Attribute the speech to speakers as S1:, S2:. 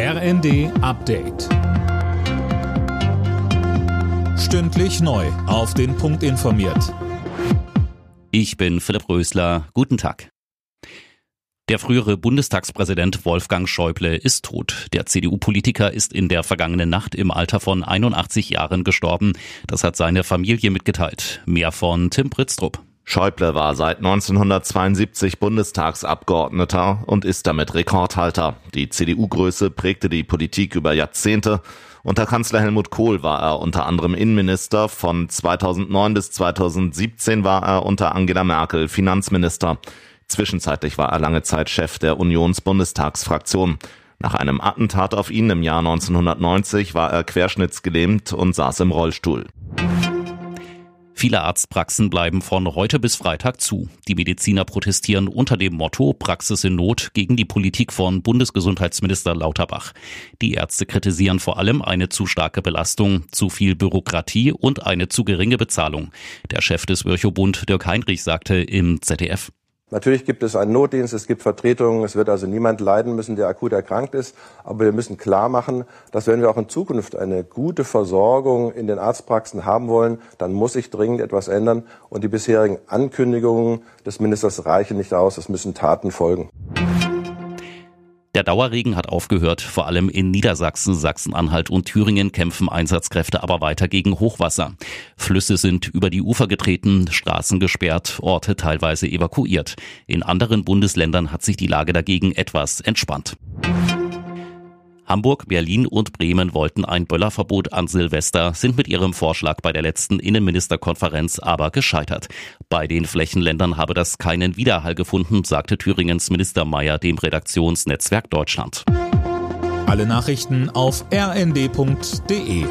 S1: RND Update. Stündlich neu. Auf den Punkt informiert.
S2: Ich bin Philipp Rösler. Guten Tag. Der frühere Bundestagspräsident Wolfgang Schäuble ist tot. Der CDU-Politiker ist in der vergangenen Nacht im Alter von 81 Jahren gestorben. Das hat seine Familie mitgeteilt. Mehr von Tim Britztrup.
S3: Schäuble war seit 1972 Bundestagsabgeordneter und ist damit Rekordhalter. Die CDU-Größe prägte die Politik über Jahrzehnte. Unter Kanzler Helmut Kohl war er unter anderem Innenminister. Von 2009 bis 2017 war er unter Angela Merkel Finanzminister. Zwischenzeitlich war er lange Zeit Chef der Unionsbundestagsfraktion. Nach einem Attentat auf ihn im Jahr 1990 war er querschnittsgelähmt und saß im Rollstuhl.
S2: Viele Arztpraxen bleiben von heute bis Freitag zu. Die Mediziner protestieren unter dem Motto Praxis in Not gegen die Politik von Bundesgesundheitsminister Lauterbach. Die Ärzte kritisieren vor allem eine zu starke Belastung, zu viel Bürokratie und eine zu geringe Bezahlung. Der Chef des Virchow-Bund, Dirk Heinrich, sagte im ZDF.
S4: Natürlich gibt es einen Notdienst, es gibt Vertretungen, es wird also niemand leiden müssen, der akut erkrankt ist. Aber wir müssen klar machen, dass wenn wir auch in Zukunft eine gute Versorgung in den Arztpraxen haben wollen, dann muss sich dringend etwas ändern. Und die bisherigen Ankündigungen des Ministers reichen nicht aus. Es müssen Taten folgen.
S2: Der Dauerregen hat aufgehört. Vor allem in Niedersachsen, Sachsen-Anhalt und Thüringen kämpfen Einsatzkräfte aber weiter gegen Hochwasser. Flüsse sind über die Ufer getreten, Straßen gesperrt, Orte teilweise evakuiert. In anderen Bundesländern hat sich die Lage dagegen etwas entspannt. Hamburg, Berlin und Bremen wollten ein Böllerverbot an Silvester, sind mit ihrem Vorschlag bei der letzten Innenministerkonferenz aber gescheitert. Bei den Flächenländern habe das keinen Widerhall gefunden, sagte Thüringens Minister Mayer dem Redaktionsnetzwerk Deutschland.
S1: Alle Nachrichten auf rnd.de